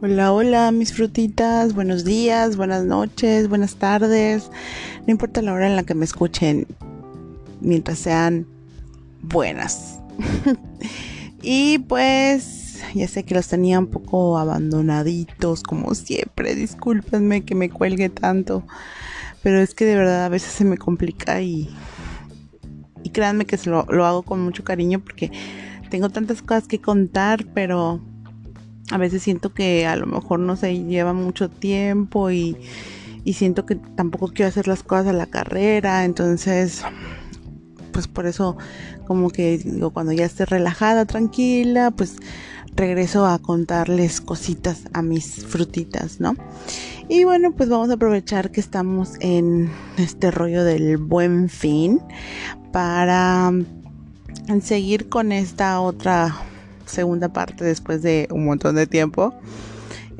Hola, hola, mis frutitas. Buenos días, buenas noches, buenas tardes. No importa la hora en la que me escuchen, mientras sean buenas. y pues, ya sé que los tenía un poco abandonaditos, como siempre. Discúlpenme que me cuelgue tanto. Pero es que de verdad a veces se me complica y. Y créanme que lo, lo hago con mucho cariño porque tengo tantas cosas que contar, pero a veces siento que a lo mejor no se lleva mucho tiempo y, siento que tampoco quiero hacer las cosas a la carrera, entonces pues por eso como que digo cuando ya esté relajada, tranquila, pues regreso a contarles cositas a mis frutitas, ¿no? Y bueno, pues vamos a aprovechar que estamos en este rollo del buen fin para seguir con esta otra segunda parte después de un montón de tiempo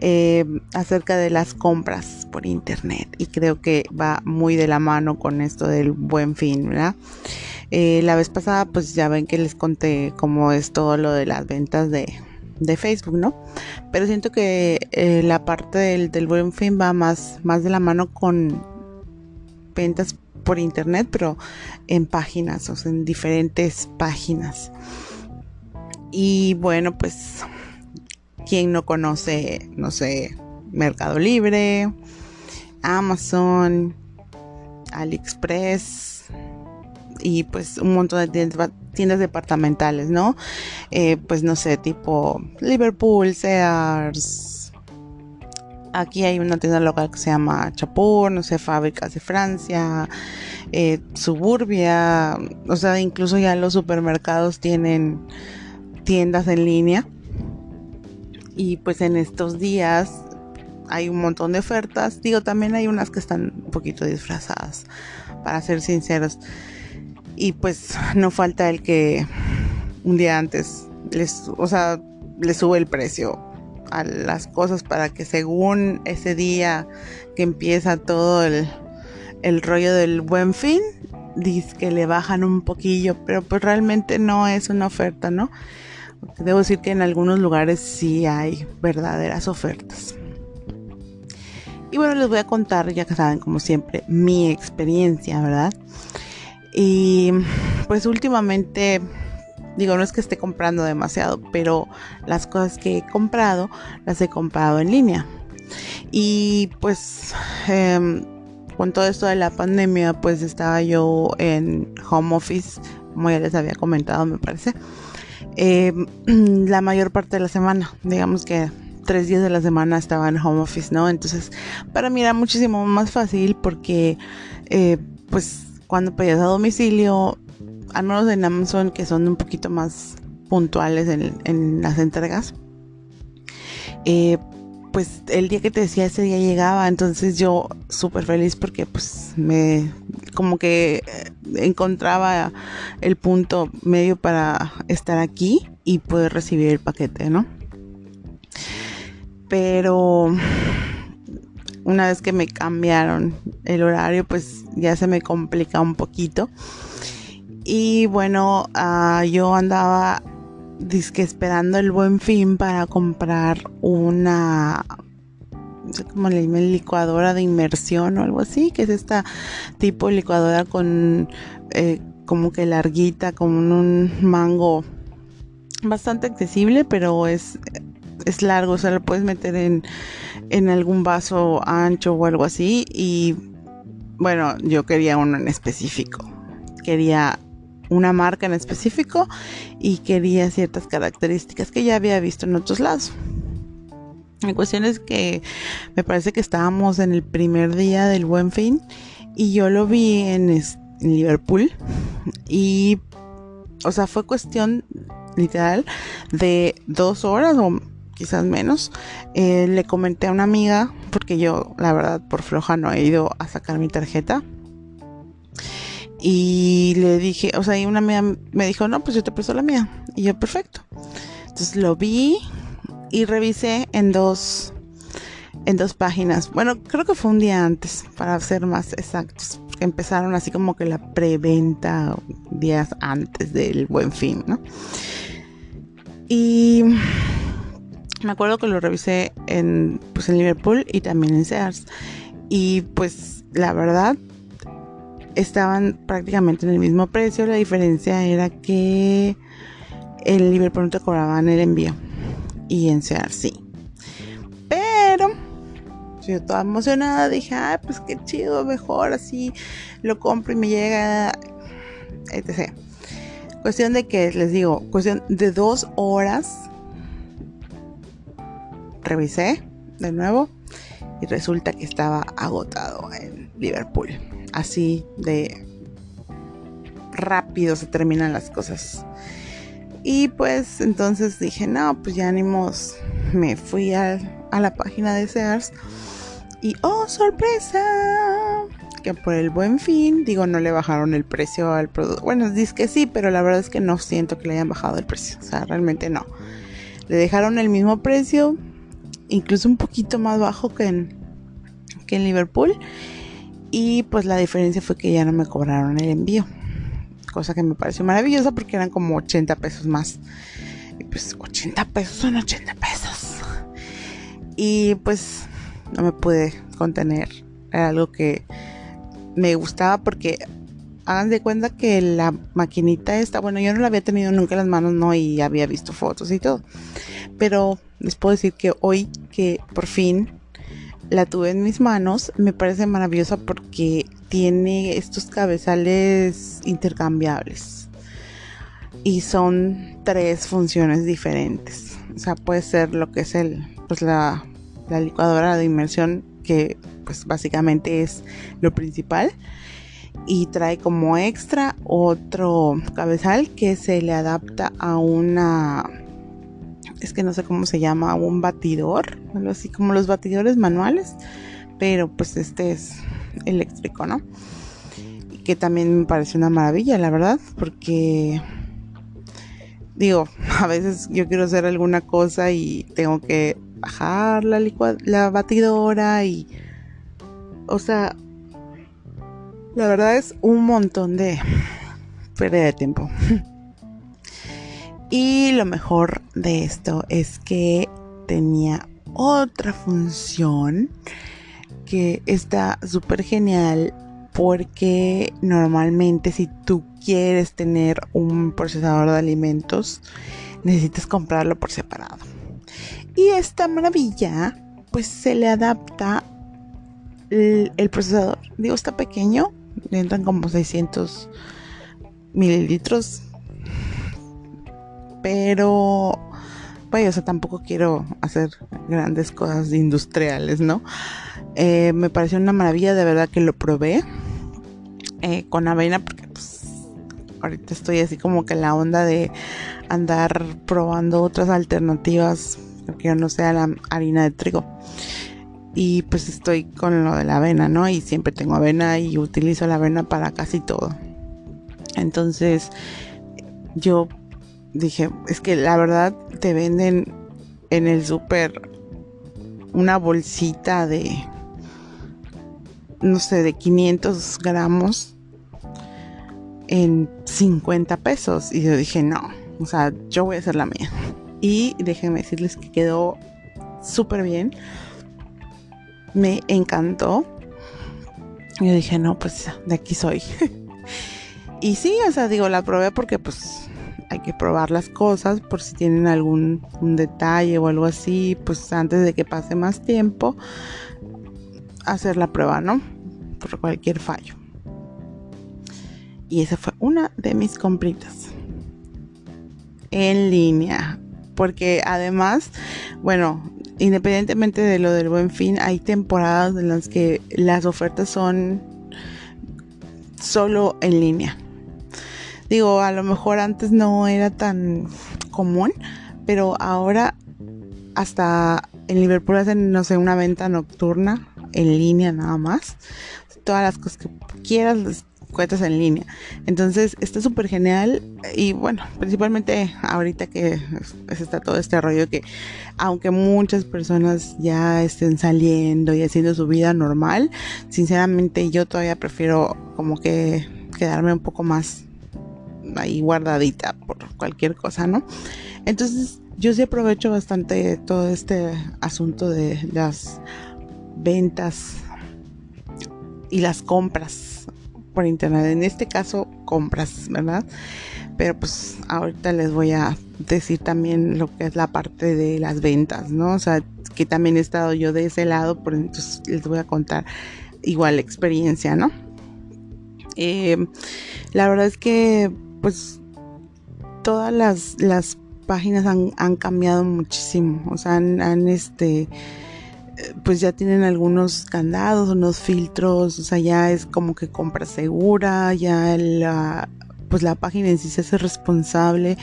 eh, acerca de las compras por internet y creo que va muy de la mano con esto del buen fin. Eh, la vez pasada pues ya ven que les conté cómo es todo lo de las ventas de, Facebook, ¿no? Pero siento que eh, la parte del, del, buen fin va más, más de la mano con ventas por internet, pero en páginas, o sea, en diferentes páginas. Y bueno, pues, ¿quién no conoce, no sé, Mercado Libre, Amazon, AliExpress y pues un montón de tiendas, departamentales, ¿no? Eh, pues no sé, tipo Liverpool, Sears. Aquí hay una tienda local que se llama Chapur, no sé, fábricas de Francia, eh, Suburbia, o sea, incluso ya los supermercados tienen tiendas en línea. Y pues en estos días hay un montón de ofertas. Digo, también hay unas que están un poquito disfrazadas, para ser sinceros. Y pues no falta el que un día antes les, o sea, le sube el precio a las cosas para que según ese día que empieza todo el, el rollo del buen fin, dice que le bajan un poquillo, pero pues realmente no es una oferta, ¿no? Debo decir que en algunos lugares sí hay verdaderas ofertas. Y bueno, les voy a contar, ya que saben, como siempre, mi experiencia, ¿verdad? Y pues últimamente, digo, no es que esté comprando demasiado, pero las cosas que he comprado, las he comprado en línea. Y pues em, con todo esto de la pandemia, pues estaba yo en home office, como ya les había comentado, me parece. Eh, la mayor parte de la semana. Digamos que tres días de la semana estaba en home office, ¿no? Entonces, para mí era muchísimo más fácil porque, eh, pues, cuando pedías a domicilio, al menos en Amazon, que son un poquito más puntuales en, las entregas, eh, pues el día que te decía ese día llegaba, entonces yo súper feliz porque pues me como que eh, encontraba el punto medio para estar aquí y poder recibir el paquete, ¿no? Pero una vez que me cambiaron el horario, pues ya se me complica un poquito. Y bueno, ah, yo andaba disque esperando el buen fin para comprar una no sé cómo le llaman licuadora de inmersión o algo así que es esta tipo de licuadora con eh, como que larguita con un mango bastante accesible pero es es largo o sea lo puedes meter en en algún vaso ancho o algo así. Y bueno yo quería uno en específico. Quería una marca en específico y quería ciertas características que ya había visto en otros lados. La cuestión es que me parece que estábamos en el primer día del buen fin y yo lo vi en, Liverpool y, o sea, fue cuestión literal de dos horas o quizás menos. Eh, le comenté a una amiga, porque yo, la verdad, por floja no he ido a sacar mi tarjeta. Y le dije, o sea, y una amiga me dijo, no, pues yo te presto la mía. Y yo, perfecto. Entonces lo vi y revisé en dos, en dos páginas. Bueno, creo que fue un día antes, para ser más exactos. Empezaron así como que la preventa días antes del buen fin, ¿no? Y Me acuerdo que lo revisé en, pues, en Liverpool y también en Sears. Y pues la verdad estaban prácticamente en el mismo precio. La diferencia era que en Liverpool no te cobraban el envío y en Sears sí. Pero yo toda emocionada dije, ay, pues qué chido, mejor así lo compro y me llega, etc. Cuestión de que, les digo, cuestión de dos horas. Revisé de nuevo y resulta que estaba agotado en Liverpool. Así de rápido se terminan las cosas. Y pues entonces dije, no, pues ya animos. Me fui a, a la página de Sears y oh, sorpresa, que por el buen fin, digo, no le bajaron el precio al producto. Bueno, dice que sí, pero la verdad es que no siento que le hayan bajado el precio. O sea, realmente no. Le dejaron el mismo precio, incluso un poquito más bajo que en, que en Liverpool. Y pues la diferencia fue que ya no me cobraron el envío. Cosa que me pareció maravillosa porque eran como 80 pesos más. Y pues 80 pesos son 80 pesos. Y pues no me pude contener. Era algo que me gustaba porque hagan de cuenta que la maquinita esta, bueno, yo no la había tenido nunca en las manos, no, y había visto fotos y todo. Pero les puedo decir que hoy que por fin la tuve en mis manos, me parece maravillosa porque tiene estos cabezales intercambiables. Y son tres funciones diferentes. O sea, puede ser lo que es el, pues la la licuadora de inmersión que pues básicamente es lo principal y trae como extra otro cabezal que se le adapta a una es que no sé cómo se llama un batidor algo así como los batidores manuales pero pues este es eléctrico no y que también me parece una maravilla la verdad porque digo a veces yo quiero hacer alguna cosa y tengo que bajar la, la batidora y... O sea, la verdad es un montón de pérdida de tiempo. y lo mejor de esto es que tenía otra función que está súper genial porque normalmente si tú quieres tener un procesador de alimentos necesitas comprarlo por separado. Y esta maravilla, pues se le adapta el, procesador. Digo, está pequeño, entran como 600 mililitros. Pero, vaya, o sea, tampoco quiero hacer grandes cosas industriales, ¿no? Eh, me pareció una maravilla, de verdad que lo probé eh, con avena, porque pues ahorita estoy así como que en la onda de andar probando otras alternativas que no sea la harina de trigo. Y pues estoy con lo de la avena, ¿no? Y siempre tengo avena y utilizo la avena para casi todo. Entonces, yo dije, es que la verdad te venden en el súper una bolsita de, no sé, de 500 gramos en 50 pesos. Y yo dije, no, o sea, yo voy a hacer la mía. Y déjenme decirles que quedó súper bien. Me encantó. Yo dije, no, pues de aquí soy. y sí, o sea, digo, la probé porque pues hay que probar las cosas por si tienen algún detalle o algo así, pues antes de que pase más tiempo, hacer la prueba, ¿no? Por cualquier fallo. Y esa fue una de mis compritas en línea porque además, bueno, independientemente de lo del buen fin, hay temporadas en las que las ofertas son solo en línea. Digo, a lo mejor antes no era tan común, pero ahora hasta en Liverpool hacen, no sé, una venta nocturna en línea nada más. Todas las cosas que quieras cuentas en línea. Entonces está súper genial y bueno, principalmente ahorita que está todo este rollo que aunque muchas personas ya estén saliendo y haciendo su vida normal, sinceramente yo todavía prefiero como que quedarme un poco más ahí guardadita por cualquier cosa, ¿no? Entonces yo sí aprovecho bastante todo este asunto de las ventas y las compras por internet. En este caso, compras, ¿verdad? Pero pues ahorita les voy a decir también lo que es la parte de las ventas, ¿no? O sea, que también he estado yo de ese lado, por entonces les voy a contar igual la experiencia, ¿no? Eh, la verdad es que pues todas las, las páginas han, cambiado muchísimo, o sea, han, este pues ya tienen algunos candados, unos filtros, o sea, ya es como que compra segura, ya la, pues la página en sí se hace responsable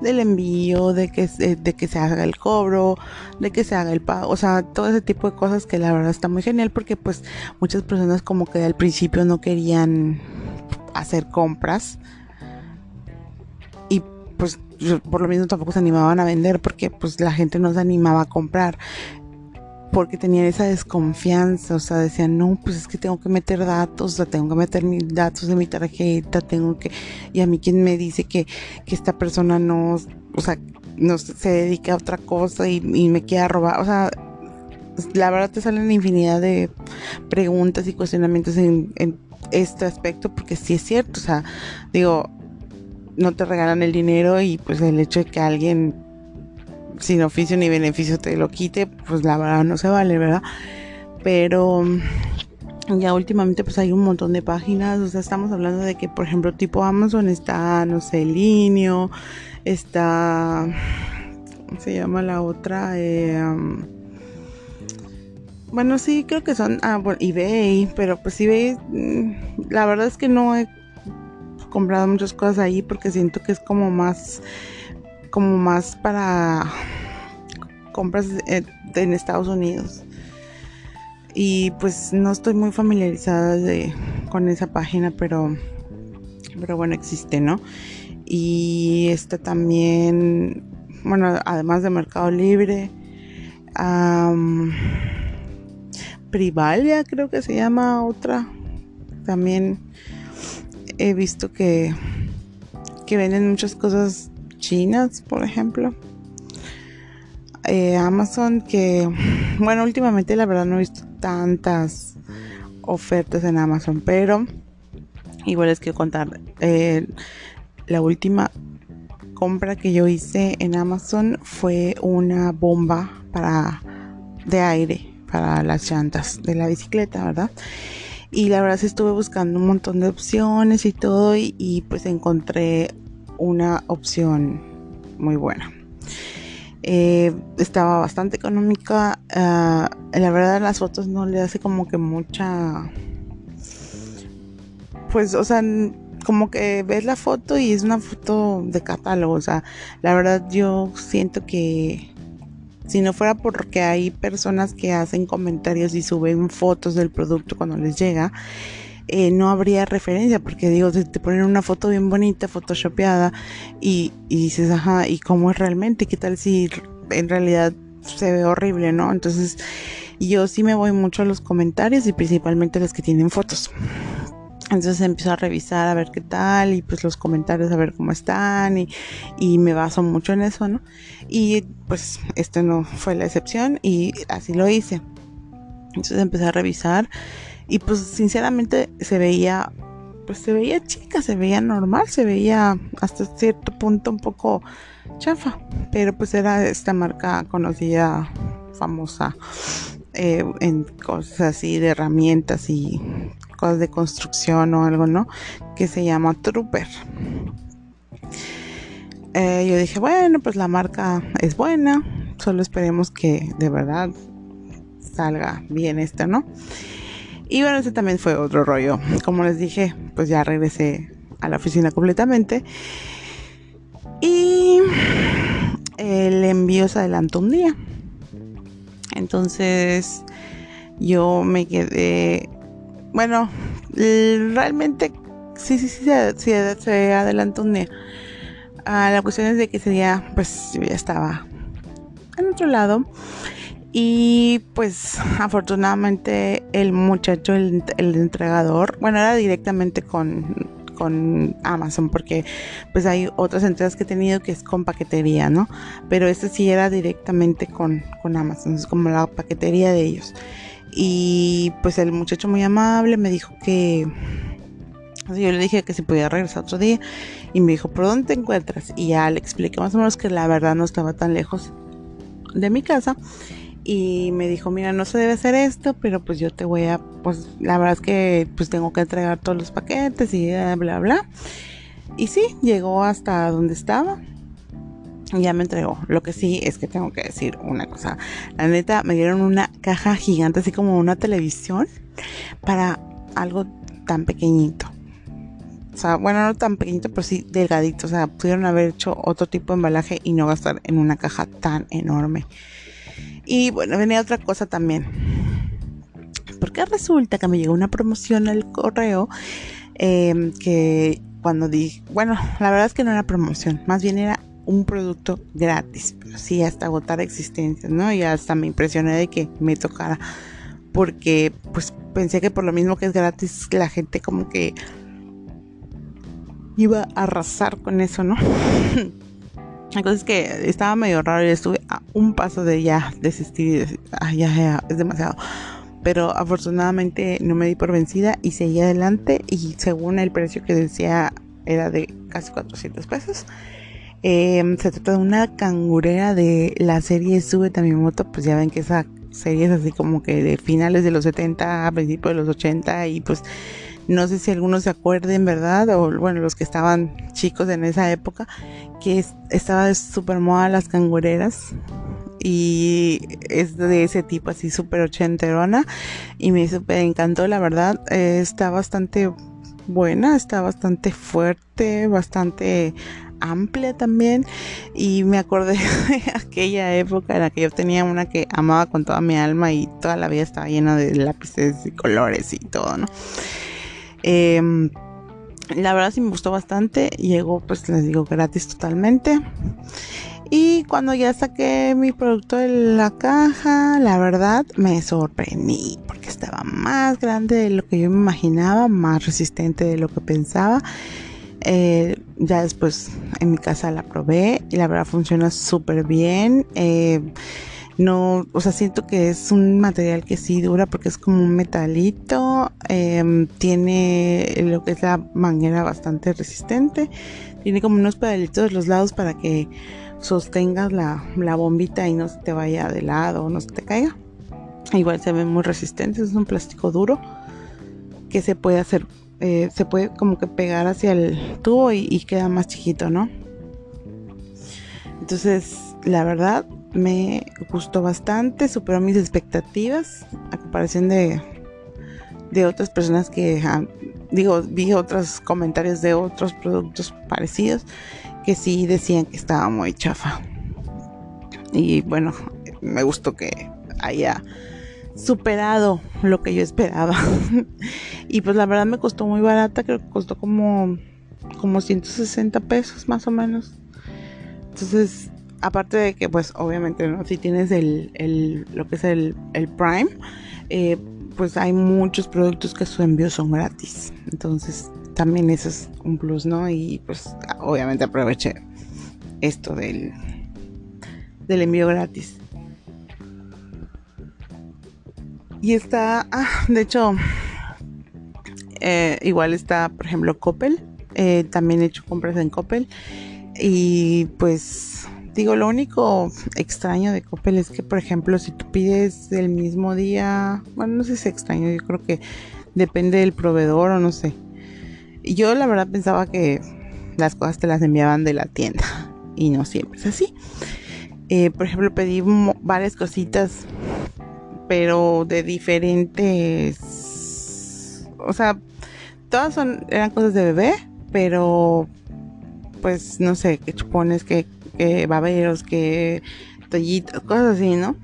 del envío, de que, de que se haga el cobro, de que se haga el pago, o sea, todo ese tipo de cosas que la verdad está muy genial porque pues muchas personas como que al principio no querían hacer compras pues por lo mismo tampoco se animaban a vender porque pues la gente no se animaba a comprar porque tenían esa desconfianza, o sea, decían, no, pues es que tengo que meter datos, o sea, tengo que meter mis datos de mi tarjeta, tengo que, y a mí quien me dice que, que esta persona no, o sea, no se dedica a otra cosa y, me quiere robar, o sea, la verdad te salen infinidad de preguntas y cuestionamientos en, en este aspecto, porque sí es cierto, o sea, digo, no te regalan el dinero y pues el hecho de que alguien sin oficio ni beneficio te lo quite, pues la verdad no se vale, ¿verdad? Pero mm, ya últimamente pues hay un montón de páginas, o sea, estamos hablando de que por ejemplo tipo Amazon está, no sé, Linio, está, ¿cómo se llama la otra? Eh, bueno, sí, creo que son, ah, bueno, eBay, pero pues eBay, mm, la verdad es que no he comprado muchas cosas ahí porque siento que es como más como más para compras en Estados Unidos. Y pues no estoy muy familiarizada con esa página, pero, pero bueno, existe, ¿no? Y está también, bueno, además de Mercado Libre, Privalia creo que se llama otra. También he visto que, que venden muchas cosas chinas, por ejemplo. Eh, Amazon que, bueno, últimamente la verdad no he visto tantas ofertas en Amazon, pero igual les quiero contar. Eh, la última compra que yo hice en Amazon fue una bomba para de aire para las llantas de la bicicleta, ¿verdad? Y la verdad estuve buscando un montón de opciones y todo y pues encontré una opción muy buena. Eh, estaba bastante económica. Ah, la verdad, las fotos no le hace como que mucha. Pues, o sea, como que ves la foto y es una foto de catálogo. O sea, la verdad, yo siento que si no fuera porque hay personas que hacen comentarios y suben fotos del producto cuando les llega, eh, no habría referencia, porque digo, te, ponen una foto bien bonita, photoshopeada, y, y dices, ajá, ¿y cómo es realmente? ¿Qué tal si en realidad se ve horrible, no? Entonces, yo sí me voy mucho a los comentarios y principalmente los que tienen fotos. Entonces empiezo a revisar a ver qué tal y pues los comentarios a ver cómo están y, y, me baso mucho en eso, ¿no? Y pues esto no fue la excepción y así lo hice. Entonces empecé a revisar y pues sinceramente se veía, pues se veía chica, se veía normal, se veía hasta cierto punto un poco chafa, pero pues era esta marca conocida, famosa eh, en cosas así de herramientas y de construcción o algo, ¿no? Que se llama Trooper. Eh, yo dije, bueno, pues la marca es buena, solo esperemos que de verdad salga bien esta, ¿no? Y bueno, ese también fue otro rollo. Como les dije, pues ya regresé a la oficina completamente. Y el envío se adelantó un día. Entonces yo me quedé... Bueno, realmente sí, sí, sí, se, adelantó un día. Ah, la cuestión es de que ese día pues ya estaba en otro lado y pues afortunadamente el muchacho, el, entregador, bueno, era directamente con, con Amazon porque pues hay otras entregas que he tenido que es con paquetería, ¿no? Pero este sí era directamente con, con Amazon, es como la paquetería de ellos. Y pues el muchacho muy amable me dijo que yo le dije que si podía regresar otro día y me dijo, ¿por dónde te encuentras? Y ya le expliqué más o menos que la verdad no estaba tan lejos de mi casa y me dijo, mira, no se debe hacer esto, pero pues yo te voy a, pues la verdad es que pues tengo que entregar todos los paquetes y bla, bla. Y sí, llegó hasta donde estaba. Ya me entregó. Lo que sí es que tengo que decir una cosa. La neta, me dieron una caja gigante, así como una televisión, para algo tan pequeñito. O sea, bueno, no tan pequeñito, pero sí delgadito. O sea, pudieron haber hecho otro tipo de embalaje y no gastar en una caja tan enorme. Y bueno, venía otra cosa también. Porque resulta que me llegó una promoción al correo em, que cuando dije, bueno, la verdad es que no era promoción, más bien era un producto gratis, pero sí hasta agotar existencias, ¿no? Y hasta me impresioné de que me tocara, porque pues pensé que por lo mismo que es gratis, la gente como que iba a arrasar con eso, ¿no? La cosa es que estaba medio raro y estuve a un paso de ya desistir y decir, ya, ya, es demasiado. Pero afortunadamente no me di por vencida y seguí adelante y según el precio que decía era de casi 400 pesos. Em, se trata de una cangurera de la serie Sube mi moto, pues ya ven que esa serie es así como que de finales de los 70 a principios de los 80 y pues no sé si algunos se acuerden, ¿verdad? O bueno, los que estaban chicos en esa época, que estaba de super moda las cangureras. Y es de ese tipo así súper ochenterona. Y me súper encantó, la verdad. Eh, está bastante buena, está bastante fuerte, bastante amplia también y me acordé de aquella época en la que yo tenía una que amaba con toda mi alma y toda la vida estaba llena de lápices y colores y todo, ¿no? Em, la verdad sí me gustó bastante. Llegó, pues les digo, gratis totalmente. Y cuando ya saqué mi producto de la caja, la verdad me sorprendí porque estaba más grande de lo que yo me imaginaba, más resistente de lo que pensaba. Eh, ya después en mi casa la probé y la verdad funciona súper bien. Eh, no, o sea, siento que es un material que sí dura porque es como un metalito, em, tiene lo que es la manguera bastante resistente, tiene como unos pedalitos de los lados para que sostengas la, la bombita y no se te vaya de lado o no se te caiga. Igual se ve muy resistente, es un plástico duro que se puede hacer, eh, se puede como que pegar hacia el tubo y, queda más chiquito, ¿no? Entonces, la verdad, me gustó bastante, superó mis expectativas a comparación de, de otras personas que, ah, digo, vi otros comentarios de otros productos parecidos que sí decían que estaba muy chafa. Y bueno, me gustó que haya superado lo que yo esperaba. y pues la verdad me costó muy barata, creo que costó como, como 160 pesos más o menos. Entonces aparte de que pues obviamente no si tienes el, lo que es el, Prime eh, pues hay muchos productos que su envío son gratis entonces también eso es un plus no y pues obviamente aproveché esto del del envío gratis y está ah, de hecho eh, igual está por ejemplo Coppel eh, también he hecho compras en Coppel y pues Digo, lo único extraño de Coppel es que, por ejemplo, si tú pides el mismo día, bueno, no sé si es extraño, yo creo que depende del proveedor o no sé. Yo la verdad pensaba que las cosas te las enviaban de la tienda y no siempre es así. Eh, por ejemplo, pedí varias cositas, pero de diferentes, o sea, todas son eran cosas de bebé, pero pues no sé, qué chupones, que que baberos, que tollitos, cosas así, ¿no?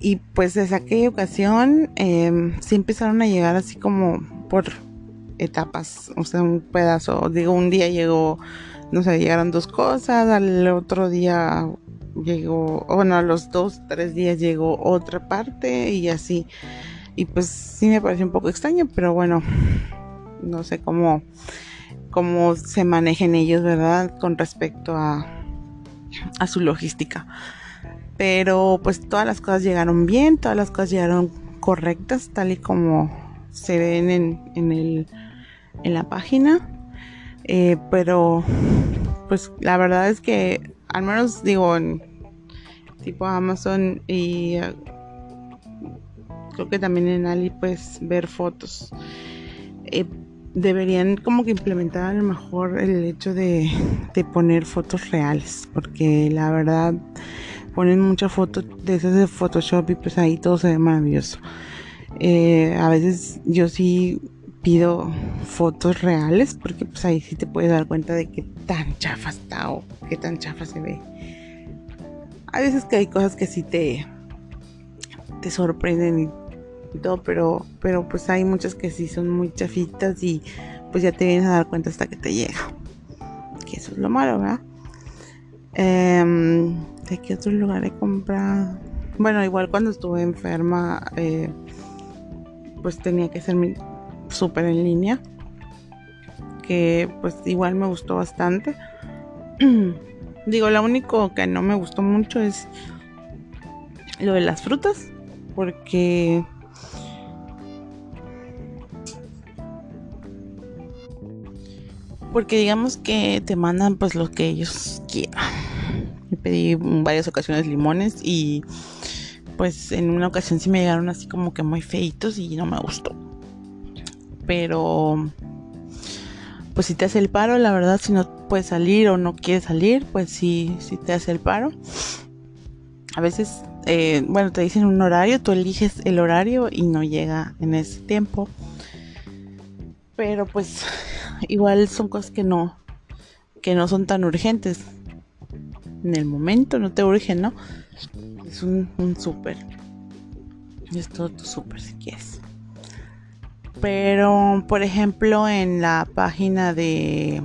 Y pues desde aquella ocasión eh, sí empezaron a llegar así como por etapas, o sea, un pedazo, digo, un día llegó, no sé, llegaron dos cosas, al otro día llegó, bueno, a los dos, tres días llegó otra parte y así. Y pues sí me pareció un poco extraño, pero bueno, no sé cómo cómo se manejen ellos, ¿verdad? Con respecto a, su logística. Pero pues todas las cosas llegaron bien, todas las cosas llegaron correctas, tal y como se ven en, en la página. Eh, pero pues la verdad es que al menos digo tipo Amazon y uh, creo que también en Ali pues ver fotos. Eh, deberían como que implementar a lo mejor el hecho de, de poner fotos reales, porque la verdad ponen muchas fotos de esas de Photoshop y pues ahí todo se ve maravilloso. Eh, a veces yo sí fotos reales porque pues ahí sí te puedes dar cuenta de qué tan chafa está o qué tan chafa se ve. A veces que hay cosas que sí te, te sorprenden y todo, pero, pero pues hay muchas que sí son muy chafitas y pues ya te vienes a dar cuenta hasta que te llega. Que eso es lo malo, ¿verdad? Em, ¿De qué otro lugar he comprado? Bueno, igual cuando estuve enferma, eh, pues tenía que ser súper en línea. Que pues igual me gustó bastante. Digo, lo único que no me gustó mucho es lo de las frutas. Porque porque digamos que te mandan pues lo que ellos quieran. Me pedí en varias ocasiones limones y pues en una ocasión sí me llegaron así como que muy feitos y no me gustó. Pero pues si te hace el paro, la verdad si no puedes salir o no quieres salir, pues sí, sí te hace el paro. A veces, eh, bueno, te dicen un horario, tú eliges el horario y no llega en ese tiempo. Pero pues igual son cosas que no, que no son tan urgentes. En el momento no te urgen, ¿no? Es un, un súper. Es todo tu súper si quieres. Pero, por ejemplo, en la página de...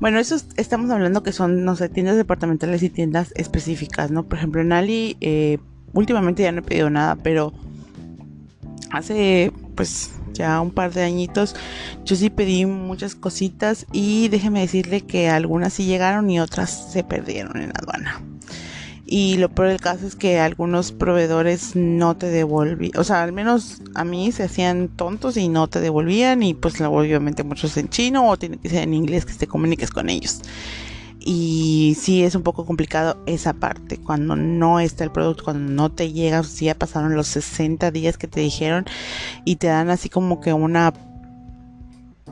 Bueno, eso estamos hablando que son, no sé, tiendas departamentales y tiendas específicas, ¿no? Por ejemplo, en Ali, eh, últimamente ya no he pedido nada, pero hace, pues, ya un par de añitos, yo sí pedí muchas cositas y déjeme decirle que algunas sí llegaron y otras se perdieron en la aduana. Y lo peor del caso es que algunos proveedores no te devolvían, o sea, al menos a mí se hacían tontos y no te devolvían y pues obviamente muchos en chino o tiene que ser en inglés que te comuniques con ellos. Y sí es un poco complicado esa parte, cuando no está el producto, cuando no te llega, si ya pasaron los 60 días que te dijeron y te dan así como que una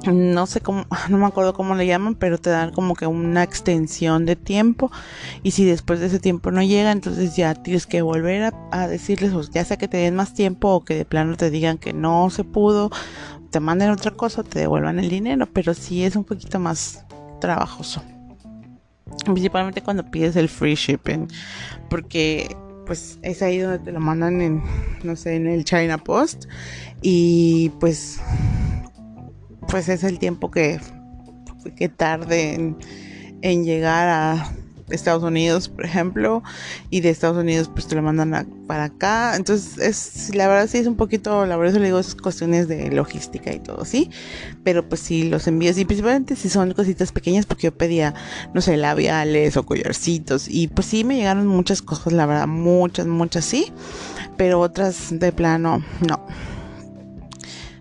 no sé cómo, no me acuerdo cómo le llaman, pero te dan como que una extensión de tiempo. Y si después de ese tiempo no llega, entonces ya tienes que volver a, decirles, ya sea que te den más tiempo o que de plano te digan que no se pudo, te manden otra cosa, te devuelvan el dinero, pero sí es un poquito más trabajoso. Principalmente cuando pides el free shipping porque pues es ahí donde te lo mandan en no sé en el China Post. Y pues pues es el tiempo que que tarde en, llegar a Estados Unidos, por ejemplo, y de Estados Unidos pues te lo mandan para acá. Entonces, es la verdad sí es un poquito laborioso, le digo, es cuestiones de logística y todo, ¿sí? Pero pues sí los envíos y principalmente si son cositas pequeñas porque yo pedía, no sé, labiales o collarcitos y pues sí me llegaron muchas cosas, la verdad, muchas, muchas sí, pero otras de plano no.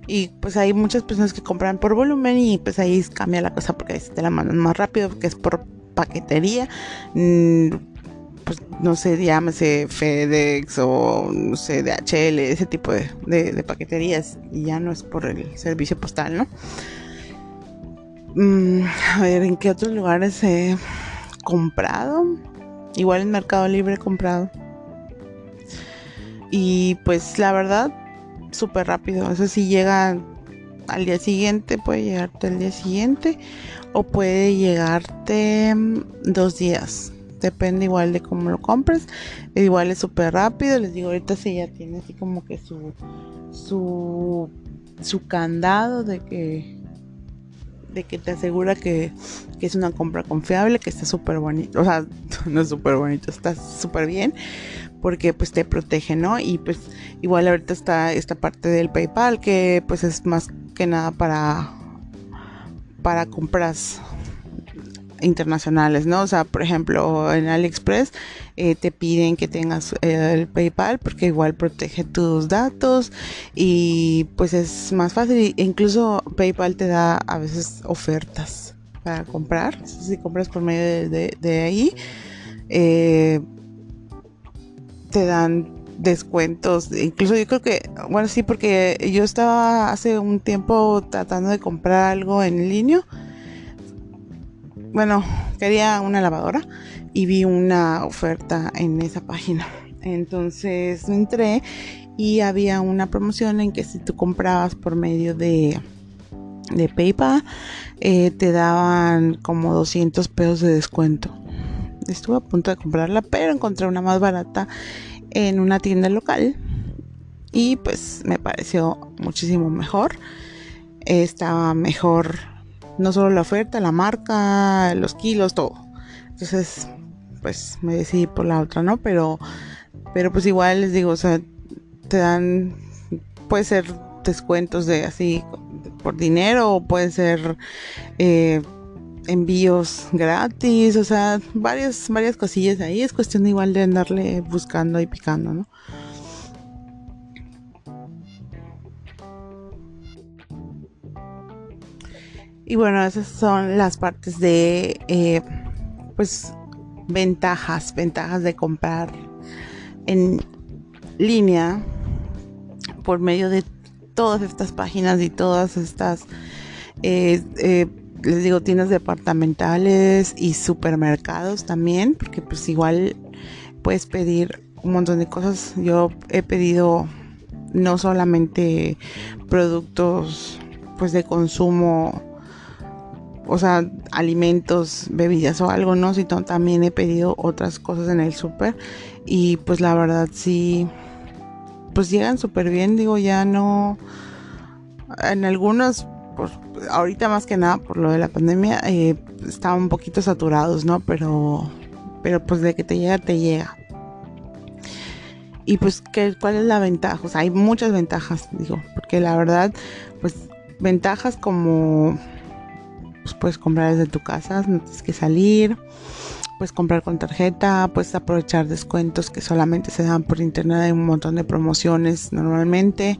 Y pues hay muchas personas que compran por volumen y pues ahí cambia la cosa porque te la mandan más rápido porque es por paquetería, mm, pues no sé, llámese FedEx o no sé, DHL, ese tipo de, paqueterías, y ya no es por el servicio postal, ¿no? Mm, a ver, ¿en qué otros lugares he comprado? Igual en Mercado Libre he comprado. Y pues la verdad, súper rápido. Eso sí llega al día siguiente, puede llegarte al día siguiente o puede llegarte mm, dos días. Depende igual de cómo lo compres. Igual es súper rápido. Les digo, ahorita si ya tiene así como que su, su, su candado de que, de que te asegura que, que es una compra confiable, que está súper bonito. O sea, no es súper bonito, está súper bien porque pues te protege, ¿no? Y pues igual ahorita está esta parte del PayPal que pues es más que nada para para compras internacionales, ¿no? O sea, por ejemplo, en AliExpress eh, te piden que tengas eh, el PayPal porque igual protege tus datos y pues es más fácil. Incluso PayPal te da a veces ofertas para comprar. Si compras por medio de, ahí, eh, te dan descuentos. Incluso yo creo que, bueno, sí, porque yo estaba hace un tiempo tratando de comprar algo en línea bueno, quería una lavadora y vi una oferta en esa página. Entonces entré y había una promoción en que si tú comprabas por medio de, de PayPal, eh, te daban como 200 pesos de descuento. Estuve a punto de comprarla, pero encontré una más barata en una tienda local y pues me pareció muchísimo mejor. Estaba mejor no solo la oferta, la marca, los kilos, todo. Entonces, pues me decidí por la otra, ¿no? Pero, pero pues igual les digo, o sea, te dan, puede ser descuentos de así por dinero o puede ser eh, envíos gratis, o sea, varias, varias cosillas ahí. Es cuestión igual de andarle buscando y picando, ¿no? Y bueno, esas son las partes de, eh, pues, ventajas, ventajas de comprar en línea por medio de todas estas páginas y todas estas, eh, eh, les digo, tiendas departamentales y supermercados también, porque pues igual puedes pedir un montón de cosas. Yo he pedido no solamente productos pues de consumo o sea, alimentos, bebidas o algo, ¿no? Sino también he pedido otras cosas en el súper y pues la verdad sí, pues llegan súper bien, digo, ya no, en algunos, pues ahorita más que nada por lo de la pandemia, eh, estaban un poquito saturados, ¿no? Pero, pero pues de que te llega, te llega. Y pues, ¿qué, ¿cuál es la ventaja? Hay muchas ventajas, digo, porque la verdad, pues ventajas como pues, puedes comprar desde tu casa, no tienes que salir, puedes comprar con tarjeta, puedes aprovechar descuentos que solamente se dan por internet, hay un montón de promociones normalmente.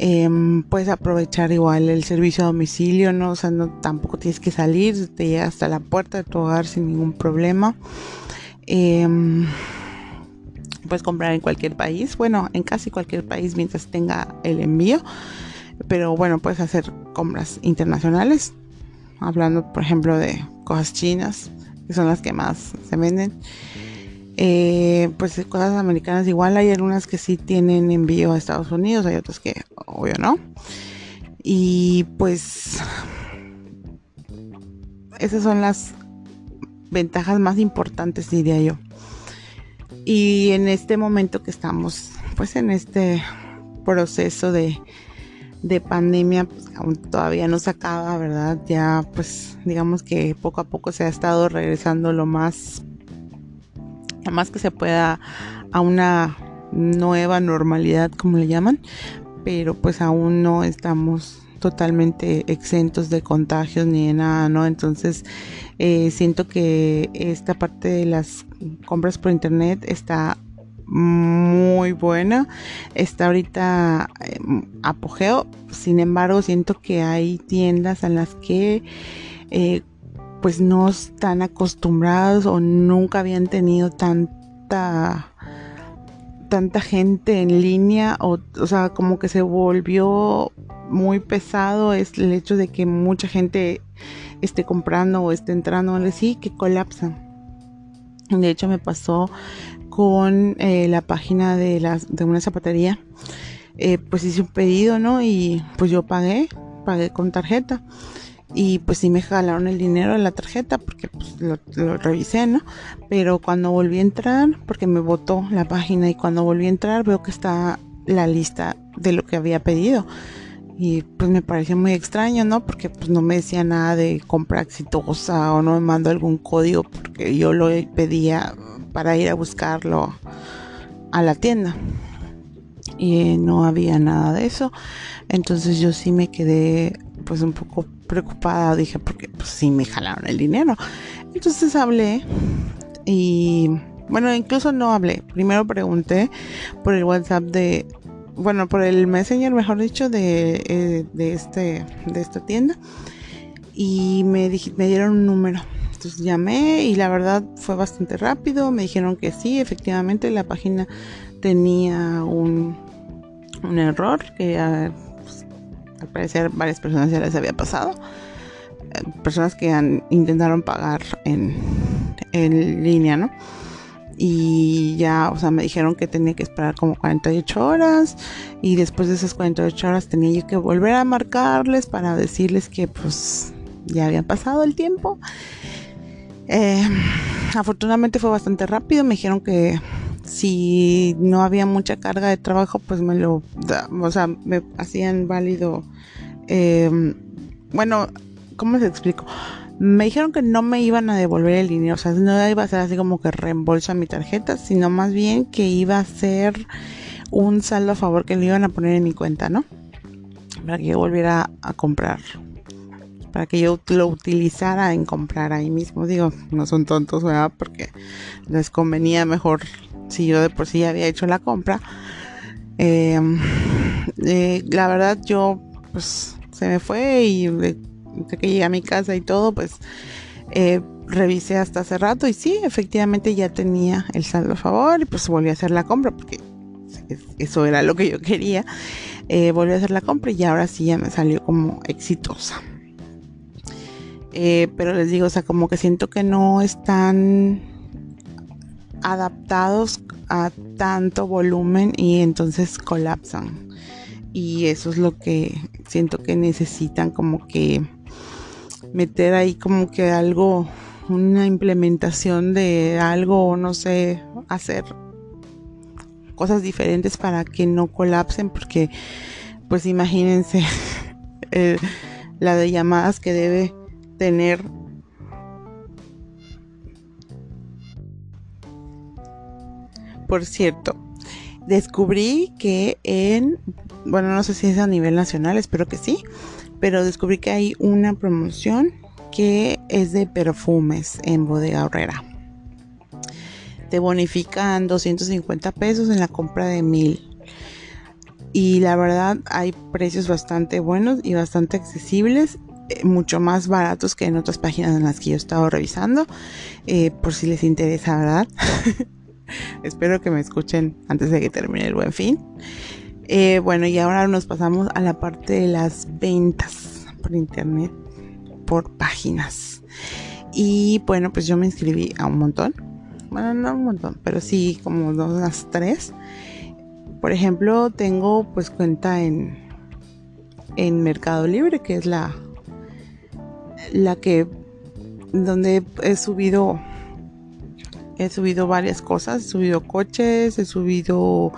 Em, puedes aprovechar igual el servicio a domicilio, ¿no? O sea, no, tampoco tienes que salir, te llega hasta la puerta de tu hogar sin ningún problema. Em, puedes comprar en cualquier país, bueno, en casi cualquier país mientras tenga el envío, pero bueno, puedes hacer compras internacionales hablando por ejemplo de cosas chinas, que son las que más se venden. Eh, pues cosas americanas igual hay algunas que sí tienen envío a Estados Unidos, hay otras que obvio no. Y pues esas son las ventajas más importantes diría yo. Y en este momento que estamos pues en este proceso de de pandemia pues, aún todavía no se acaba, ¿verdad? Ya pues digamos que poco a poco se ha estado regresando lo más, más que se pueda a una nueva normalidad, como le llaman, pero pues aún no estamos totalmente exentos de contagios ni de nada, ¿no? Entonces eh, siento que esta parte de las compras por internet está muy buena. Está ahorita em, apogeo. Sin embargo, siento que hay tiendas en las que eh, pues no están acostumbrados o nunca habían tenido tanta tanta gente en línea o, o sea como que se volvió muy pesado es el hecho de que mucha gente esté comprando o esté entrando así que colapsan de hecho me pasó con eh, la página de, las, de una zapatería. Eh, pues hice un pedido, ¿no? Y pues yo pagué, pagué con tarjeta. Y pues sí me jalaron el dinero de la tarjeta porque pues, lo, lo, revisé, ¿no? Pero cuando volví a entrar, porque me votó la página y cuando volví a entrar veo que está la lista de lo que había pedido. Y pues me pareció muy extraño, ¿no? Porque pues no me decía nada de compra exitosa o no me mandó algún código porque yo lo pedía para ir a buscarlo a la tienda y no había nada de eso entonces yo sí me quedé pues un poco preocupada, dije, porque pues sí me jalaron el dinero. Entonces hablé y bueno, incluso no hablé. Primero pregunté por el WhatsApp de, bueno, por el Messenger, mejor dicho, de, eh, de, este, de esta tienda. Y me, me dieron un número. Entonces llamé y la verdad fue bastante rápido. Me dijeron que sí, efectivamente la página tenía un, un error que pues, al parecer varias personas ya les había pasado. Eh, personas que han, intentaron pagar en, en línea, ¿no? y ya, o sea, me dijeron que tenía que esperar como 48 horas y después de esas 48 horas tenía yo que volver a marcarles para decirles que pues ya había pasado el tiempo. Eh, afortunadamente fue bastante rápido, me dijeron que si no había mucha carga de trabajo pues me lo, o sea, me hacían válido, eh, bueno, ¿cómo se explico? Me dijeron que no me iban a devolver el dinero, o sea, no iba a ser así como que reembolso a mi tarjeta, sino más bien que iba a ser un saldo a favor que le iban a poner en mi cuenta, ¿no? Para que yo volviera a comprar. Para que yo lo utilizara en comprar ahí mismo. Digo, no son tontos, ¿verdad? Porque les convenía mejor si yo de por sí había hecho la compra. Em, eh, la verdad, yo, pues, se me fue y que llegué a mi casa y todo, pues eh, revisé hasta hace rato y sí, efectivamente ya tenía el saldo a favor y pues volví a hacer la compra porque eso era lo que yo quería. Eh, volví a hacer la compra y ahora sí ya me salió como exitosa. Eh, pero les digo, o sea, como que siento que no están adaptados a tanto volumen y entonces colapsan. Y eso es lo que siento que necesitan como que meter ahí como que algo, una implementación de algo, no sé, hacer cosas diferentes para que no colapsen, porque pues imagínense la de llamadas que debe tener Por cierto, descubrí que en, bueno, no sé si es a nivel nacional, espero que sí, pero descubrí que hay una promoción que es de perfumes en Bodega Horrera. Te bonifican 250 pesos en la compra de mil. Y la verdad hay precios bastante buenos y bastante accesibles, eh, mucho más baratos que en otras páginas en las que yo he estado revisando, eh, por si les interesa, ¿verdad? Espero que me escuchen antes de que termine el buen fin. Eh, bueno, y ahora nos pasamos a la parte de las ventas por internet, por páginas. Y bueno, pues yo me inscribí a un montón. Bueno, no un montón, pero sí como dos, las tres. Por ejemplo, tengo pues cuenta en, en Mercado Libre, que es la, la que donde he subido he subido varias cosas, he subido coches, he subido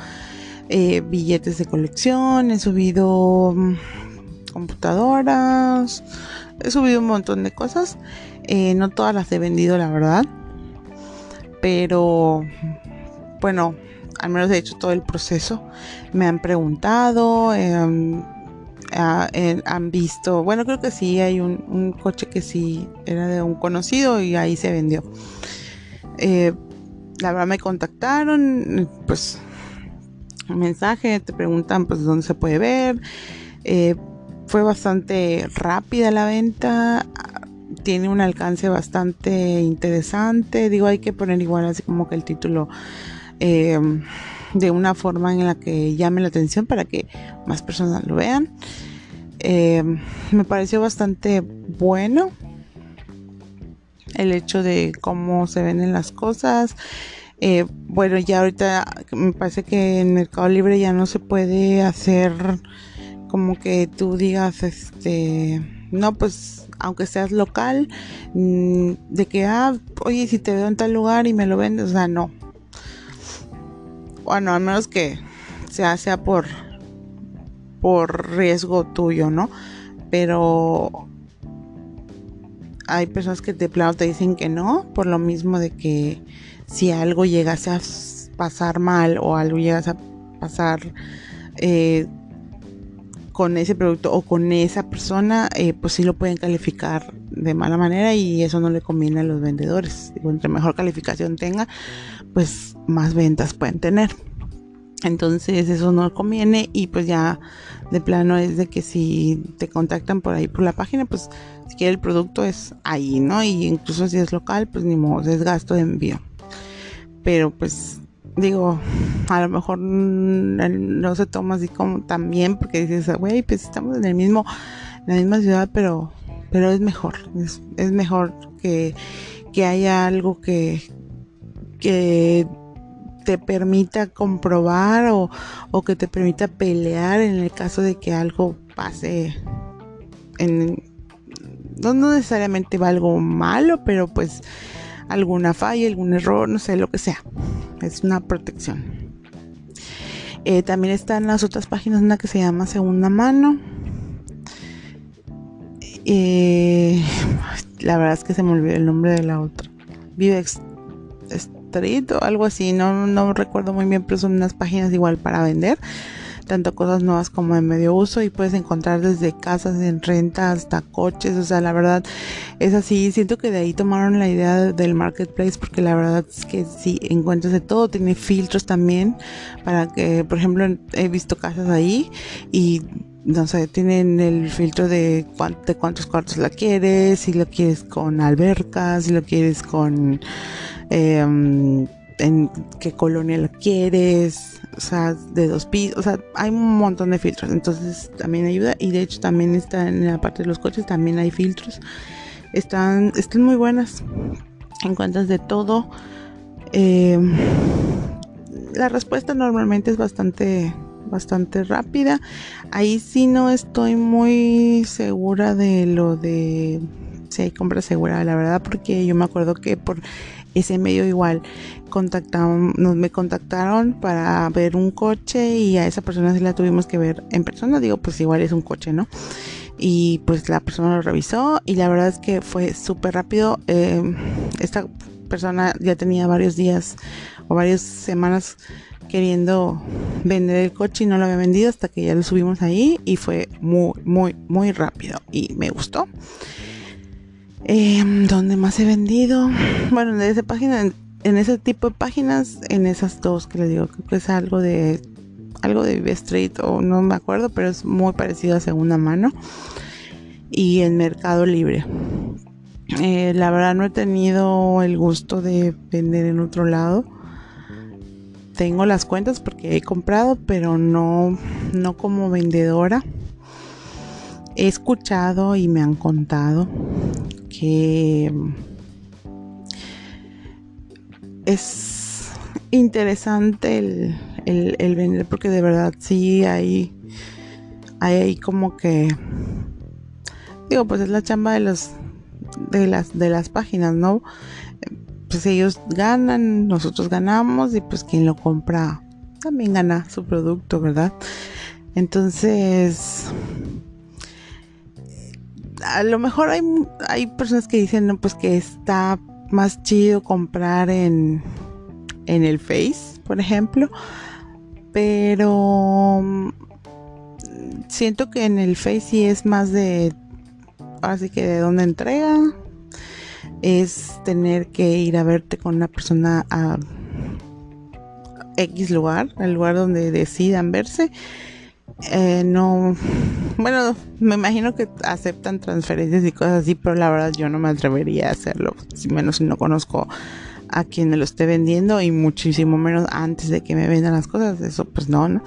eh, billetes de colección, he subido mm, computadoras, he subido un montón de cosas. Eh, no todas las he vendido, la verdad. Pero bueno, al menos he hecho todo el proceso. Me han preguntado, em, han visto, bueno, creo que sí, hay un, coche que sí era de un conocido y ahí se vendió. Eh, la verdad me contactaron, pues mensaje, te preguntan pues dónde se puede ver. Eh, fue bastante rápida la venta, tiene un alcance bastante interesante. Digo, hay que poner igual así como que el título em, de una forma en la que llame la atención para que más personas lo vean. Em, me pareció bastante bueno el hecho de cómo se ven las cosas. Eh, bueno, ya ahorita me parece que en Mercado Libre ya no se puede hacer como que tú digas, este, no, pues aunque seas local, mm, de que, ah, oye, si te veo en tal lugar y me lo vendes, o sea, no. Bueno, al menos que sea, sea por, por riesgo tuyo, ¿no? Pero hay personas que de plano te dicen que no, por lo mismo de que si algo llegase a pasar mal o algo llegase a pasar eh, con ese producto o con esa persona, eh, pues sí lo pueden calificar de mala manera y eso no le conviene a los vendedores. Digo, entre mejor calificación tenga, pues más ventas pueden tener. Entonces eso no conviene y pues ya de plano es de que si te contactan por ahí por la página, pues si quiere el producto es ahí, ¿no? Y incluso si es local, pues ni modo, es gasto de envío. Pero pues digo, a lo mejor no se toma así como también porque dices, güey, pues estamos en el mismo, en la misma ciudad, pero, pero es mejor, es, es mejor que, que haya algo que, que te permita comprobar o, o, que te permita pelear en el caso de que algo pase en no, necesariamente va algo malo pero pues alguna falla algún error no sé lo que sea. Es una protección. Eh, también están las otras páginas una que se llama segunda mano. Eh, la verdad es que se me olvidó el nombre de la otra. Vivex o algo así, no, no recuerdo muy bien, pero son unas páginas igual para vender, tanto cosas nuevas como de medio uso y puedes encontrar desde casas en renta hasta coches, o sea, la verdad es así, siento que de ahí tomaron la idea del marketplace porque la verdad es que sí, encuentras de todo, tiene filtros también para que, por ejemplo, he visto casas ahí y no sé, tienen el filtro de, de cuántos cuartos la quieres, si lo quieres con albercas, si lo quieres con Em, en qué colonia la quieres, o sea, de dos pisos, o sea, hay un montón de filtros, entonces también ayuda y de hecho también está en la parte de los coches, también hay filtros, están, están muy buenas, encuentras de todo. Em, la respuesta normalmente es bastante bastante rápida. Ahí sí no estoy muy segura de lo de si hay compra segura, la verdad, porque yo me acuerdo que por ese medio igual contactaron, me contactaron para ver un coche y a esa persona sí la tuvimos que ver en persona, digo pues igual es un coche, ¿no? Y pues la persona lo revisó y la verdad es que fue súper rápido. Em, esta persona ya tenía varios días o varias semanas queriendo vender el coche y no lo había vendido hasta que ya lo subimos ahí y fue muy, muy, muy rápido y me gustó. Eh, ¿Dónde más he vendido? Bueno, en esa página, en, ese tipo de páginas, en esas dos que les digo, creo que es algo de algo de Street o no me acuerdo, pero es muy parecido a segunda mano. Y en Mercado Libre. Eh, la verdad no he tenido el gusto de vender en otro lado. Tengo las cuentas porque he comprado, pero no, no como vendedora. He escuchado y me han contado es interesante el, vender porque de verdad sí hay, hay como que digo pues es la chamba de los de las de las páginas no pues ellos ganan nosotros ganamos y pues quien lo compra también gana su producto verdad entonces a lo mejor hay, hay personas que dicen, pues que está más chido comprar en, en el Face, por ejemplo. Pero mm, siento que en el Face sí es más de, así que de dónde entrega. Es tener que ir a verte con una persona a X lugar, al lugar donde decidan verse eh, no, bueno, me imagino que aceptan transferencias y cosas así, pero la verdad yo no me atrevería a hacerlo, si menos si no conozco a quien lo esté vendiendo y muchísimo menos antes de que me vendan las cosas, eso pues no, ¿no?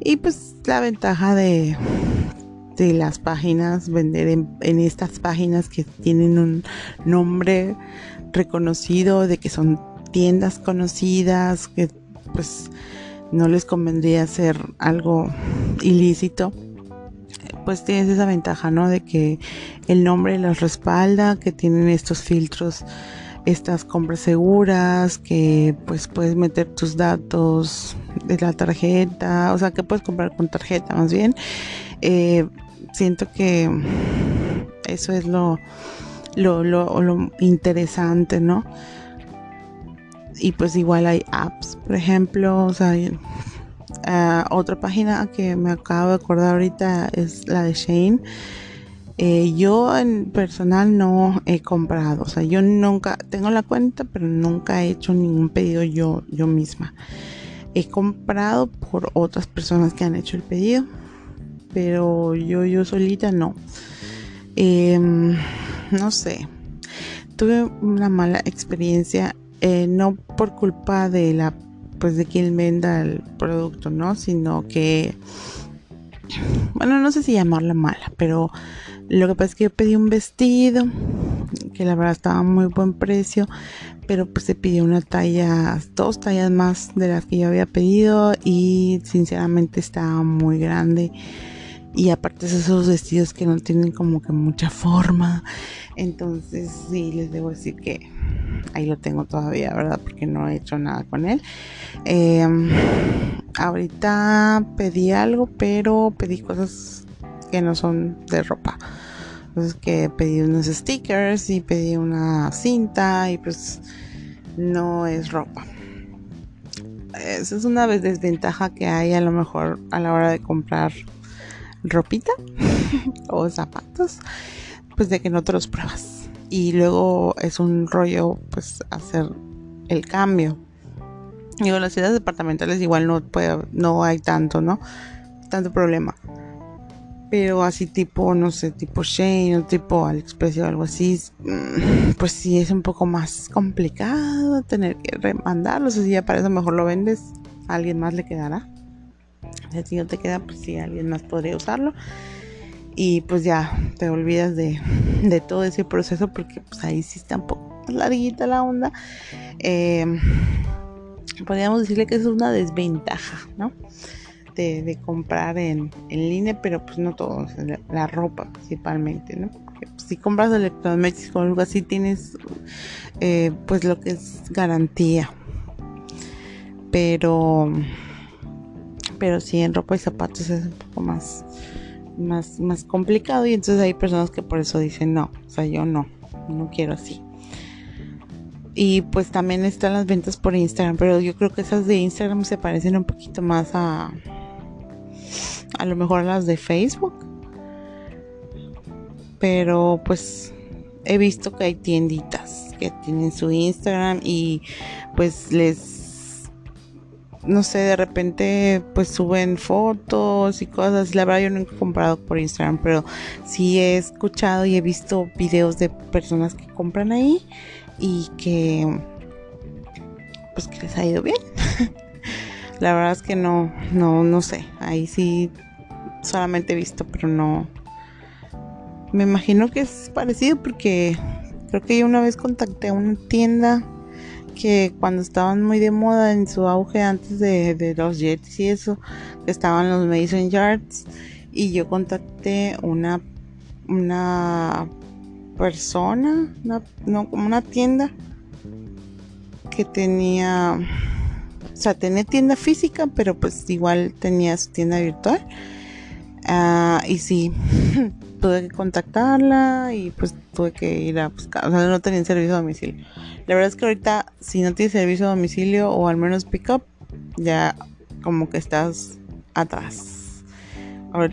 Y pues la ventaja de, de las páginas, vender en, en estas páginas que tienen un nombre reconocido, de que son tiendas conocidas, que pues no les convendría hacer algo ilícito, pues tienes esa ventaja, ¿no? De que el nombre los respalda, que tienen estos filtros, estas compras seguras, que pues puedes meter tus datos de la tarjeta, o sea, que puedes comprar con tarjeta más bien. Eh, siento que eso es lo, lo, lo, lo interesante, ¿no? Y pues igual hay apps, por ejemplo, o sea, Ah, otra página que me acabo de acordar ahorita es la de Shane. Eh, yo en personal no he comprado, o sea, yo nunca tengo la cuenta, pero nunca he hecho ningún pedido yo, yo misma. He comprado por otras personas que han hecho el pedido, pero yo, yo solita no. Em, no sé, tuve una mala experiencia, eh, no por culpa de la pues de quien venda el producto, ¿no? Sino que, bueno, no sé si llamarla mala, pero lo que pasa es que yo pedí un vestido que la verdad estaba a muy buen precio, pero pues se pidió una talla, dos tallas más de las que yo había pedido y sinceramente estaba muy grande. Y aparte esos vestidos que no tienen como que mucha forma. Entonces sí, les debo decir que ahí lo tengo todavía, ¿verdad? Porque no he hecho nada con él. Em, ahorita pedí algo, pero pedí cosas que no son de ropa. Entonces que pedí unos stickers y pedí una cinta y pues no es ropa. Esa es una desventaja que hay a lo mejor a la hora de comprar ropita o zapatos, pues de que no te los pruebas y luego es un rollo pues hacer el cambio. Digo, las ciudades departamentales igual no puede, no hay tanto, ¿no? Tanto problema. Pero así tipo, no sé, tipo Shane o tipo AliExpress o algo así, mm, pues sí es un poco más complicado tener que remandarlo. si ya para eso mejor lo vendes, a alguien más le quedará. Si no te queda, pues sí, alguien más podría usarlo y pues ya te olvidas de, todo ese proceso porque pues ahí sí está un poco larguita la onda. Eh, podríamos decirle que es una desventaja, ¿no? De, comprar en, línea, pero pues no todo, la, ropa principalmente, ¿no? Porque pues, si compras electrodomésticos o algo así tienes eh, pues lo que es garantía. Pero pero sí en ropa y zapatos es un poco más más, más complicado y entonces hay personas que por eso dicen no, o sea, yo no, no quiero así. Y pues también están las ventas por Instagram, pero yo creo que esas de Instagram se parecen un poquito más a a lo mejor a las de Facebook. Pero pues he visto que hay tienditas que tienen su Instagram y pues les no sé, de repente pues suben fotos y cosas. La verdad yo nunca he comprado por Instagram, pero sí he escuchado y he visto videos de personas que compran ahí y que pues que les ha ido bien. La verdad es que no, no, no sé. Ahí sí solamente he visto, pero no. Me imagino que es parecido porque creo que yo una vez contacté a una tienda que cuando estaban muy de moda en su auge antes de, los jets y eso, estaban los Mason Yards y yo contacté una una persona, no como una tienda que tenía, o sea, tenía tienda física, pero pues igual tenía su tienda virtual. Ah, y sí, tuve que contactarla y pues tuve que ir a buscar, o sea, no tenía servicio a domicilio. La verdad es que ahorita si no tienes servicio a domicilio o al menos pick up, ya como que estás atrás.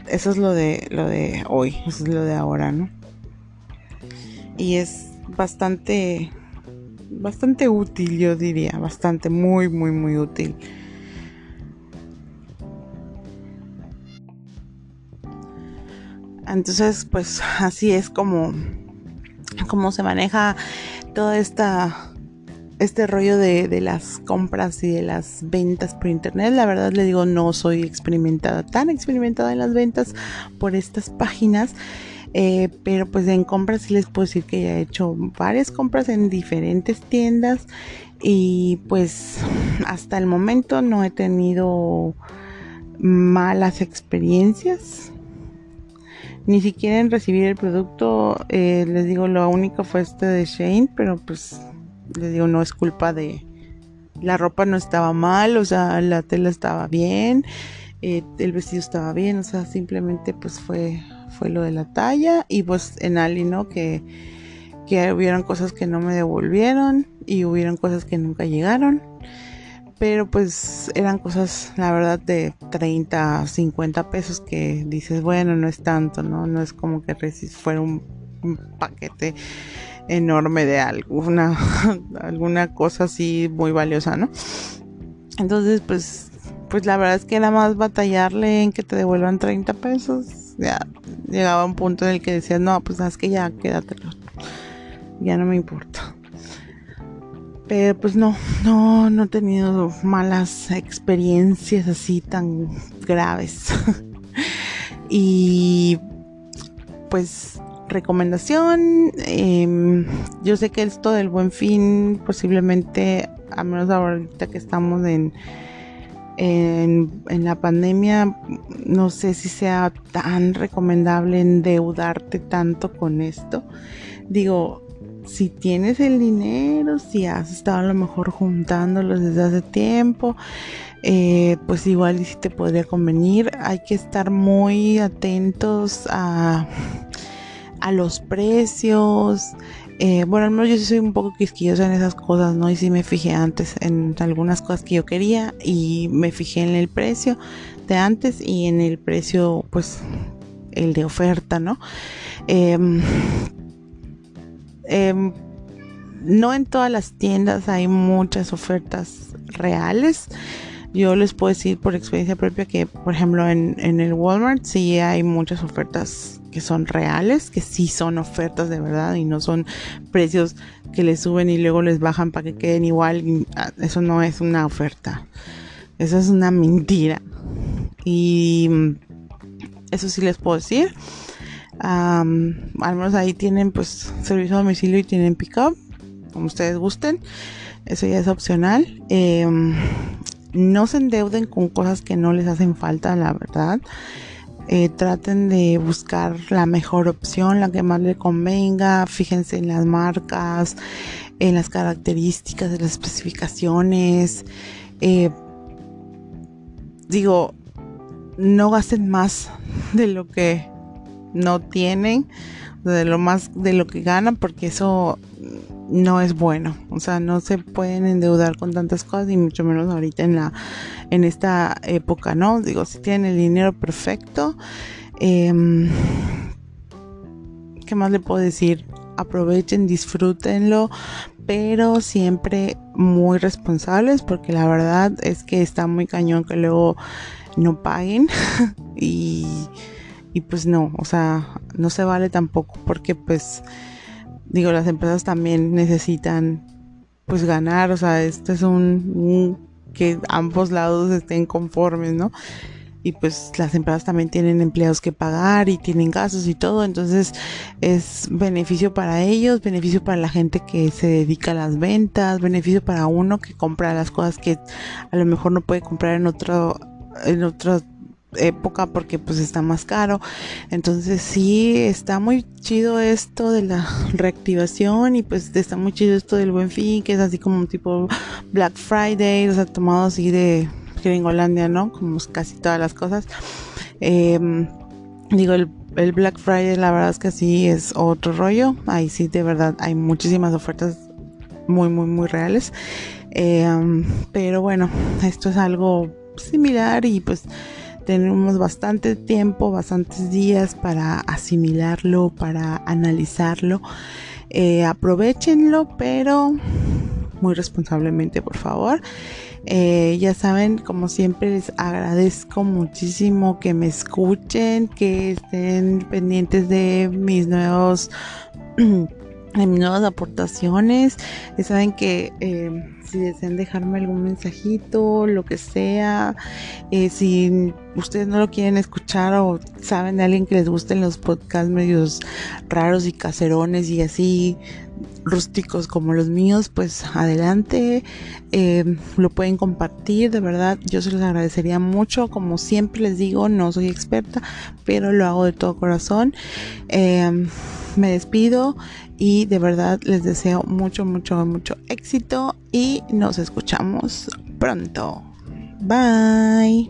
eso es lo de lo de hoy, eso es lo de ahora, ¿no? Y es bastante bastante útil, yo diría, bastante muy muy muy útil. Entonces, pues así es como, como se maneja toda esta este rollo de, las compras y de las ventas por internet. La verdad le digo, no soy experimentada, tan experimentada en las ventas por estas páginas. Eh, pero pues en compras sí les puedo decir que ya he hecho varias compras en diferentes tiendas y pues hasta el momento no he tenido malas experiencias ni siquiera recibir el producto, eh, les digo, lo único fue este de Shane, pero pues les digo, no es culpa de... La ropa no estaba mal, o sea, la tela estaba bien, eh, el vestido estaba bien, o sea, simplemente pues fue, fue lo de la talla y pues en Ali, ¿no? Que, que hubieron cosas que no me devolvieron y hubieron cosas que nunca llegaron. Pero pues eran cosas, la verdad, de 30, 50 pesos que dices, bueno, no es tanto, ¿no? No es como que fuera un, paquete enorme de alguna, alguna cosa así muy valiosa, ¿no? Entonces, pues, pues la verdad es que era más batallarle en que te devuelvan 30 pesos. Ya llegaba un punto en el que decías, no, pues sabes que ya quédatelo. Ya no me importa. Pero pues no, no, no he tenido malas experiencias así tan graves. y pues recomendación, em, yo sé que esto del buen fin posiblemente, a menos ahorita que estamos en, en, en, la pandemia, no sé si sea tan recomendable endeudarte tanto con esto. Digo, si tienes el dinero, si has estado a lo mejor juntándolos desde hace tiempo, eh, pues igual sí te podría convenir. Hay que estar muy atentos a, a los precios. Eh, bueno, al menos yo sí soy un poco quisquillosa en esas cosas, ¿no? Y sí me fijé antes en algunas cosas que yo quería y me fijé en el precio de antes y en el precio, pues, el de oferta, ¿no? Eh, Em, no en todas las tiendas hay muchas ofertas reales. Yo les puedo decir por experiencia propia que, por ejemplo, en, el Walmart sí hay muchas ofertas que son reales, que sí son ofertas de verdad y no son precios que les suben y luego les bajan para que queden igual. Ah, eso no es una oferta. Eso es una mentira. Y mm, eso sí les puedo decir al menos ahí tienen pues servicio a domicilio y tienen pick-up, como ustedes gusten. Eso ya es opcional. Em, no se endeuden con cosas que no les hacen falta, la verdad. Eh, traten de buscar la mejor opción, la que más les convenga. Fíjense en las marcas, en las características de las especificaciones. Eh, digo, no gasten más de lo que no tienen de lo más de lo que ganan porque eso no es bueno. O sea no se pueden endeudar con tantas cosas y mucho menos ahorita en la en esta época no digo si tienen el dinero perfecto em, qué más le puedo decir aprovechen disfrútenlo pero siempre muy responsables porque la verdad es que está muy cañón que luego no paguen. Y y pues no, o sea, no se vale tampoco porque pues digo, las empresas también necesitan pues ganar, o sea, este es un, que ambos lados estén conformes, ¿no? Y pues las empresas también tienen empleados que pagar y tienen gastos y todo, entonces es beneficio para ellos, beneficio para la gente que se dedica a las ventas, beneficio para uno que compra las cosas que a lo mejor no puede comprar en otro en otro época porque pues está más caro. Entonces sí, está muy chido esto de la reactivación y pues está muy chido esto del buen fin, que es así como un tipo Black Friday, o sea, tomado así de Gringolandia, ¿no? Como casi todas las cosas. Em, digo, el, el Black Friday la verdad es que sí es otro rollo. Ahí sí, de verdad, hay muchísimas ofertas muy, muy, muy reales. Em, pero bueno, esto es algo similar y pues tenemos bastante tiempo, bastantes días para asimilarlo, para analizarlo. Eh, aprovechenlo, pero muy responsablemente, por favor. Eh, ya saben, como siempre, les agradezco muchísimo que me escuchen, que estén pendientes de mis nuevos de mis nuevas aportaciones. Ya saben que eh, si desean dejarme algún mensajito, lo que sea, eh, si ustedes no lo quieren escuchar o saben de alguien que les gusten los podcasts medios raros y caserones y así rústicos como los míos, pues adelante, eh, lo pueden compartir, de verdad, yo se los agradecería mucho, como siempre les digo, no soy experta, pero lo hago de todo corazón. me despido y de verdad les deseo mucho, mucho, mucho éxito y nos escuchamos pronto. Bye.